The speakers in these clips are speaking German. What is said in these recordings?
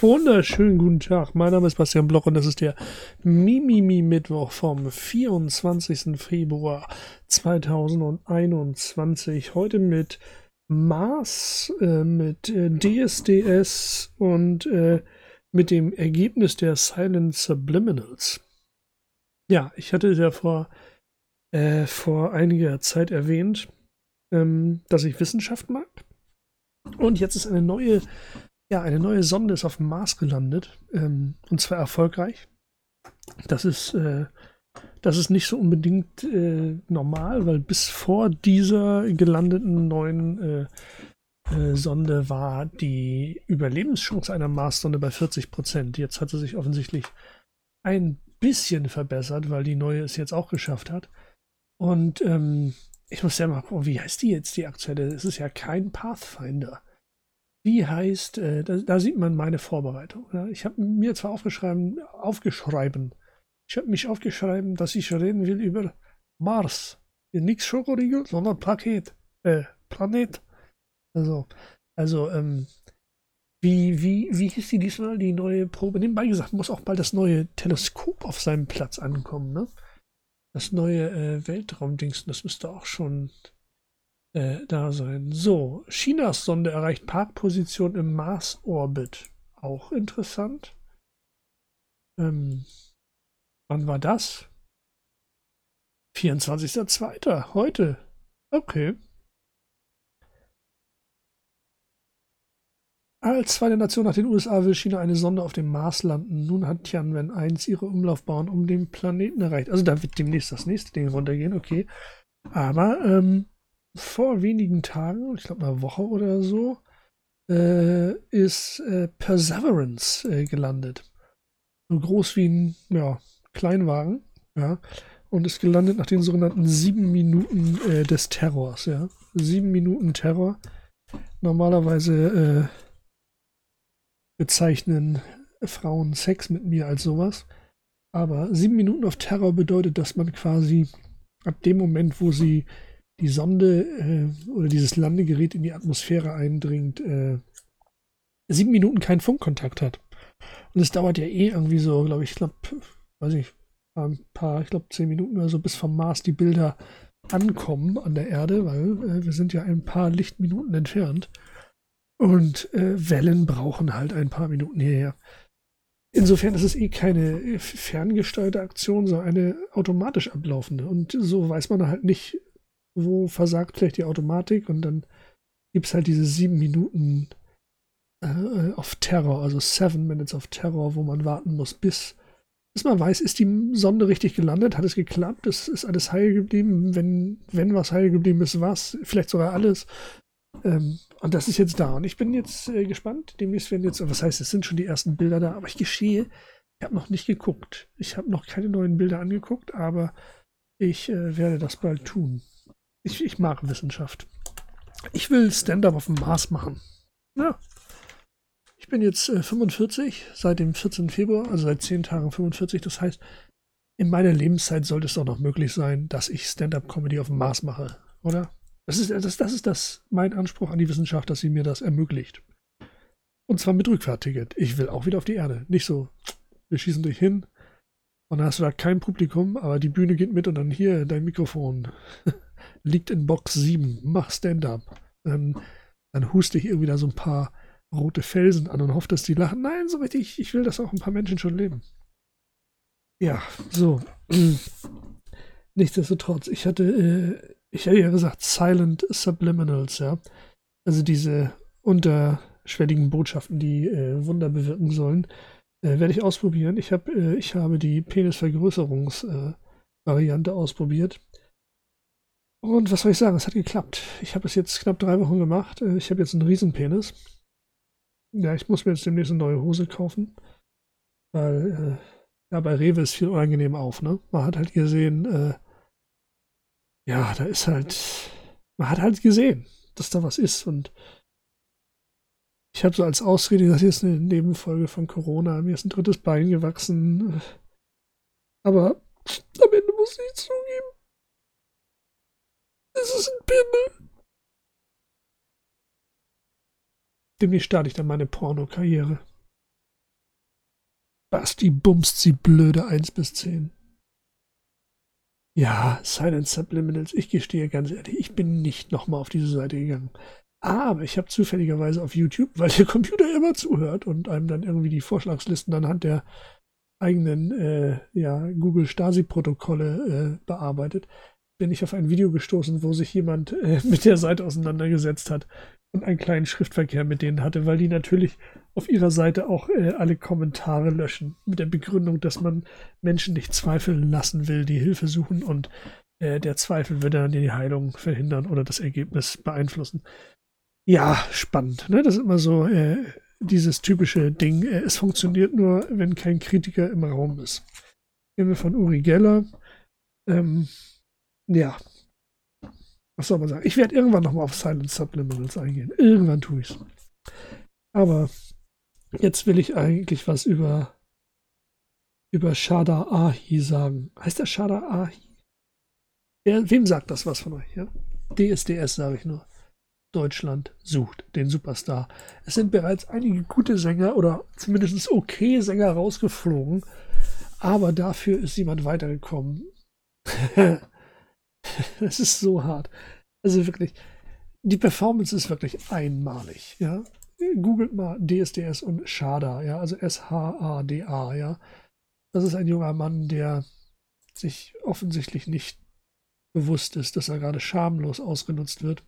Wunderschönen guten Tag. Mein Name ist Bastian Bloch und das ist der Mimimi-Mittwoch vom 24. Februar 2021. Heute mit Mars, äh, mit äh, DSDS und äh, mit dem Ergebnis der Silent Subliminals. Ja, ich hatte ja vor, äh, vor einiger Zeit erwähnt, ähm, dass ich Wissenschaft mag. Und jetzt ist eine neue ja, eine neue Sonde ist auf dem Mars gelandet. Ähm, und zwar erfolgreich. Das ist, äh, das ist nicht so unbedingt äh, normal, weil bis vor dieser gelandeten neuen äh, äh Sonde war die Überlebenschance einer Mars-Sonde bei 40 Prozent. Jetzt hat sie sich offensichtlich ein bisschen verbessert, weil die neue es jetzt auch geschafft hat. Und ähm, ich muss ja mal gucken, wie heißt die jetzt, die aktuelle? Es ist ja kein Pathfinder. Wie heißt, äh, da, da, sieht man meine Vorbereitung. Ja. Ich habe mir zwar aufgeschrieben, aufgeschrieben, ich habe mich aufgeschrieben, dass ich reden will über Mars. Nichts Schokoriegel, sondern Paket, äh, Planet. Also, also, ähm, wie, wie, wie hieß die diesmal, die neue Probe? Nebenbei gesagt, muss auch bald das neue Teleskop auf seinem Platz ankommen, ne? Das neue äh, Weltraumdings, das müsste auch schon äh, da sein. So, Chinas Sonde erreicht Parkposition im Mars-Orbit. Auch interessant. Ähm, wann war das? 24.02. Heute. Okay. Als zweite Nation nach den USA will China eine Sonde auf dem Mars landen. Nun hat Tianwen 1 ihre Umlaufbahn um den Planeten erreicht. Also da wird demnächst das nächste Ding runtergehen, okay. Aber ähm, vor wenigen Tagen, ich glaube eine Woche oder so, äh, ist äh, Perseverance äh, gelandet. So groß wie ein ja, Kleinwagen, ja, und ist gelandet nach den sogenannten sieben Minuten äh, des Terrors, ja. Sieben Minuten Terror. Normalerweise äh, bezeichnen Frauen Sex mit mir als sowas. Aber sieben Minuten auf Terror bedeutet, dass man quasi ab dem Moment, wo sie die Sonde äh, oder dieses Landegerät in die Atmosphäre eindringt, äh, sieben Minuten keinen Funkkontakt hat. Und es dauert ja eh irgendwie so, glaube ich, ich glaube, weiß ich, ein paar, ich glaube, zehn Minuten oder so, bis vom Mars die Bilder ankommen an der Erde, weil äh, wir sind ja ein paar Lichtminuten entfernt. Und äh, Wellen brauchen halt ein paar Minuten hierher. Insofern ist es eh keine äh, ferngesteuerte Aktion, sondern eine automatisch ablaufende. Und so weiß man halt nicht, wo versagt vielleicht die Automatik und dann gibt es halt diese sieben Minuten äh, auf Terror, also seven Minutes of Terror, wo man warten muss, bis, bis man weiß, ist die Sonde richtig gelandet, hat es geklappt, ist, ist alles heil geblieben, wenn, wenn was heil geblieben ist, was, vielleicht sogar alles. Ähm, und das ist jetzt da. Und ich bin jetzt äh, gespannt. Demnächst werden jetzt, was heißt, es sind schon die ersten Bilder da, aber ich geschehe, ich habe noch nicht geguckt. Ich habe noch keine neuen Bilder angeguckt, aber ich äh, werde das bald tun. Ich, ich mag Wissenschaft. Ich will Stand-up auf dem Mars machen. Ja. Ich bin jetzt äh, 45, seit dem 14. Februar, also seit 10 Tagen 45. Das heißt, in meiner Lebenszeit sollte es doch noch möglich sein, dass ich Stand-up-Comedy auf dem Mars mache, oder? Das ist, das, das ist das mein Anspruch an die Wissenschaft, dass sie mir das ermöglicht. Und zwar mit Rückfahrticket. Ich will auch wieder auf die Erde. Nicht so, wir schießen dich hin und dann hast du da kein Publikum, aber die Bühne geht mit und dann hier dein Mikrofon. liegt in Box 7, mach Stand-up. Dann, dann huste ich irgendwie da so ein paar rote Felsen an und hoffe, dass die lachen. Nein, so richtig, ich will, dass auch ein paar Menschen schon leben. Ja, so. Nichtsdestotrotz, ich hatte, äh, ich hätte ja gesagt, Silent Subliminals, ja. Also diese unterschwelligen Botschaften, die äh, Wunder bewirken sollen, äh, werde ich ausprobieren. Ich, hab, äh, ich habe die Penisvergrößerungsvariante ausprobiert. Und was soll ich sagen, es hat geklappt. Ich habe es jetzt knapp drei Wochen gemacht. Äh, ich habe jetzt einen Riesenpenis. Ja, ich muss mir jetzt demnächst eine neue Hose kaufen. Weil, äh, ja, bei Rewe ist viel unangenehm auf, ne? Man hat halt gesehen, äh, ja, da ist halt, man hat halt gesehen, dass da was ist. Und ich habe so als Ausrede, das hier ist eine Nebenfolge von Corona, mir ist ein drittes Bein gewachsen. Aber am Ende muss ich zugeben, es ist ein Pimmel. Demnächst starte ich dann meine Porno-Karriere. Basti bumst sie blöde 1 bis 10. Ja, Silent Subliminals, ich gestehe ganz ehrlich, ich bin nicht nochmal auf diese Seite gegangen. Aber ich habe zufälligerweise auf YouTube, weil der Computer immer zuhört und einem dann irgendwie die Vorschlagslisten anhand der eigenen äh, ja, Google Stasi-Protokolle äh, bearbeitet, bin ich auf ein Video gestoßen, wo sich jemand äh, mit der Seite auseinandergesetzt hat und einen kleinen Schriftverkehr mit denen hatte, weil die natürlich auf ihrer Seite auch äh, alle Kommentare löschen, mit der Begründung, dass man Menschen nicht zweifeln lassen will, die Hilfe suchen und äh, der Zweifel würde dann die Heilung verhindern oder das Ergebnis beeinflussen. Ja, spannend. Ne? Das ist immer so äh, dieses typische Ding. Äh, es funktioniert nur, wenn kein Kritiker im Raum ist. Gehen wir von Uri Geller. Ähm, ja. Was soll man sagen? Ich werde irgendwann nochmal auf Silent Subliminals eingehen. Irgendwann tue ich es. Aber jetzt will ich eigentlich was über, über Shada Ahi sagen. Heißt der Shada Ahi? Wer, wem sagt das was von euch? Ja? DSDS sage ich nur. Deutschland sucht den Superstar. Es sind bereits einige gute Sänger oder zumindest okay Sänger rausgeflogen, aber dafür ist jemand weitergekommen. Es ist so hart. Also wirklich, die Performance ist wirklich einmalig, ja. Googelt mal DSDS und Shada, ja, also S-H-A-D-A, ja. Das ist ein junger Mann, der sich offensichtlich nicht bewusst ist, dass er gerade schamlos ausgenutzt wird.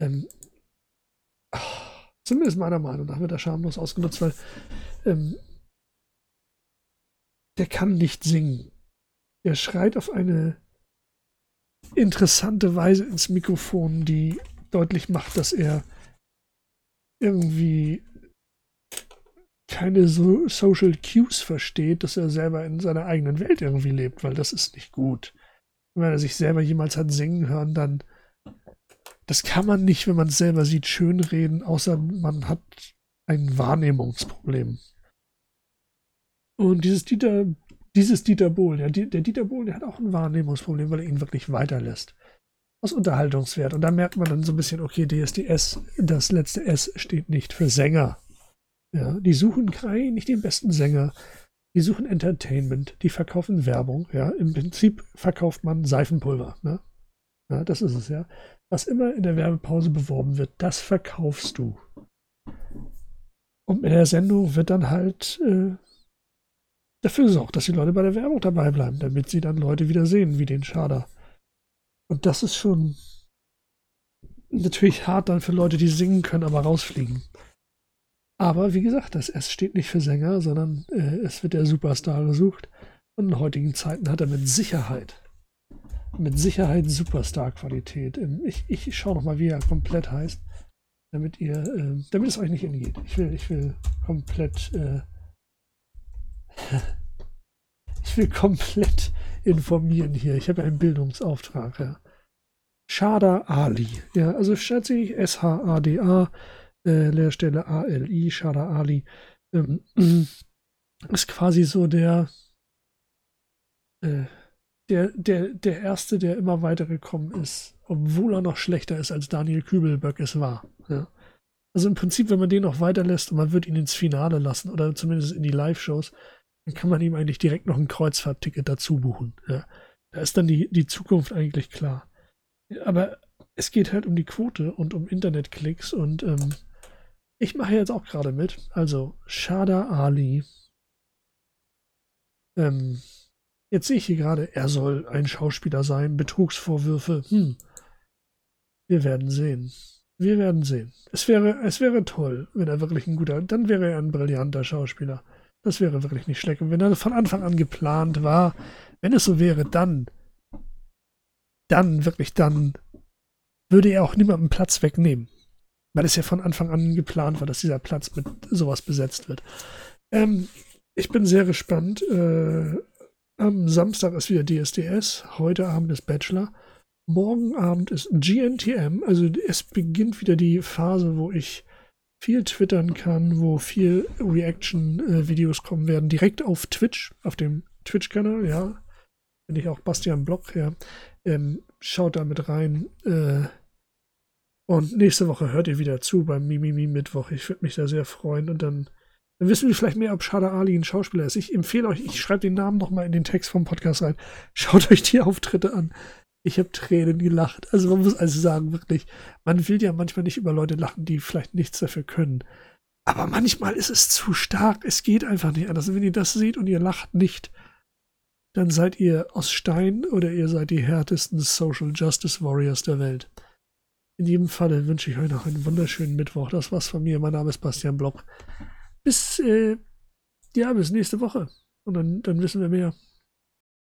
Ähm, zumindest meiner Meinung nach wird er schamlos ausgenutzt, weil ähm, der kann nicht singen. Er schreit auf eine interessante Weise ins Mikrofon, die deutlich macht, dass er irgendwie keine so Social Cues versteht, dass er selber in seiner eigenen Welt irgendwie lebt, weil das ist nicht gut. Wenn er sich selber jemals hat singen hören, dann das kann man nicht, wenn man es selber sieht, schönreden, außer man hat ein Wahrnehmungsproblem. Und dieses Dieter, dieses Dieter Bohlen, ja, der Dieter Bohlen, der hat auch ein Wahrnehmungsproblem, weil er ihn wirklich weiterlässt. Aus Unterhaltungswert. Und da merkt man dann so ein bisschen, okay, DSDS, das letzte S steht nicht für Sänger. Ja, die suchen nicht den besten Sänger. Die suchen Entertainment, die verkaufen Werbung. Ja, im Prinzip verkauft man Seifenpulver. Ne? Ja, das ist es ja. Was immer in der Werbepause beworben wird, das verkaufst du. Und in der Sendung wird dann halt äh, dafür gesorgt, dass die Leute bei der Werbung dabei bleiben, damit sie dann Leute wieder sehen, wie den Schader. Und das ist schon natürlich hart dann für Leute, die singen können, aber rausfliegen. Aber wie gesagt, das S steht nicht für Sänger, sondern äh, es wird der Superstar gesucht. Und in heutigen Zeiten hat er mit Sicherheit mit Sicherheit Superstar-Qualität. Ähm, ich, ich schaue noch mal, wie er komplett heißt, damit ihr, äh, damit es euch nicht entgeht. Ich will, ich will komplett, äh, ich will komplett informieren hier. Ich habe einen Bildungsauftrag. Ja. Shada Ali. Ja, also schätze ich S-H-A-D-A, äh, Leerstelle A-L-I, Shada Ali. Ähm, ist quasi so der, äh, der, der, der Erste, der immer weitergekommen ist, obwohl er noch schlechter ist, als Daniel Kübelböck es war. Ja. Also im Prinzip, wenn man den noch weiterlässt und man wird ihn ins Finale lassen oder zumindest in die Live-Shows, dann kann man ihm eigentlich direkt noch ein Kreuzfahrtticket dazu buchen. Ja. Da ist dann die, die Zukunft eigentlich klar. Aber es geht halt um die Quote und um Internetklicks und ähm, ich mache jetzt auch gerade mit. Also Shada Ali. Ähm, Jetzt sehe ich hier gerade, er soll ein Schauspieler sein, Betrugsvorwürfe. Hm. Wir werden sehen. Wir werden sehen. Es wäre, es wäre toll, wenn er wirklich ein guter, dann wäre er ein brillanter Schauspieler. Das wäre wirklich nicht schlecht. Und wenn er von Anfang an geplant war, wenn es so wäre, dann, dann, wirklich dann, würde er auch niemandem Platz wegnehmen. Weil es ja von Anfang an geplant war, dass dieser Platz mit sowas besetzt wird. Ähm, ich bin sehr gespannt. Äh, am Samstag ist wieder DSDS, heute Abend ist Bachelor. Morgen Abend ist GNTM, also es beginnt wieder die Phase, wo ich viel twittern kann, wo viel Reaction-Videos kommen werden, direkt auf Twitch, auf dem Twitch-Kanal, ja. Bin ich auch Bastian Block, ja. Ähm, schaut da mit rein. Äh, und nächste Woche hört ihr wieder zu beim Mimimi Mittwoch. Ich würde mich da sehr freuen und dann Dann wissen wir vielleicht mehr, ob Shada Ali ein Schauspieler ist. Ich empfehle euch, ich schreibe den Namen nochmal in den Text vom Podcast rein. Schaut euch die Auftritte an. Ich habe Tränen gelacht. Also man muss also sagen, wirklich, man will ja manchmal nicht über Leute lachen, die vielleicht nichts dafür können. Aber manchmal ist es zu stark. Es geht einfach nicht anders. Wenn ihr das seht und ihr lacht nicht, dann seid ihr aus Stein oder ihr seid die härtesten Social Justice Warriors der Welt. In jedem Falle wünsche ich euch noch einen wunderschönen Mittwoch. Das war's von mir. Mein Name ist Bastian Block. Bis, äh, ja, bis nächste Woche. Und dann, dann wissen wir mehr.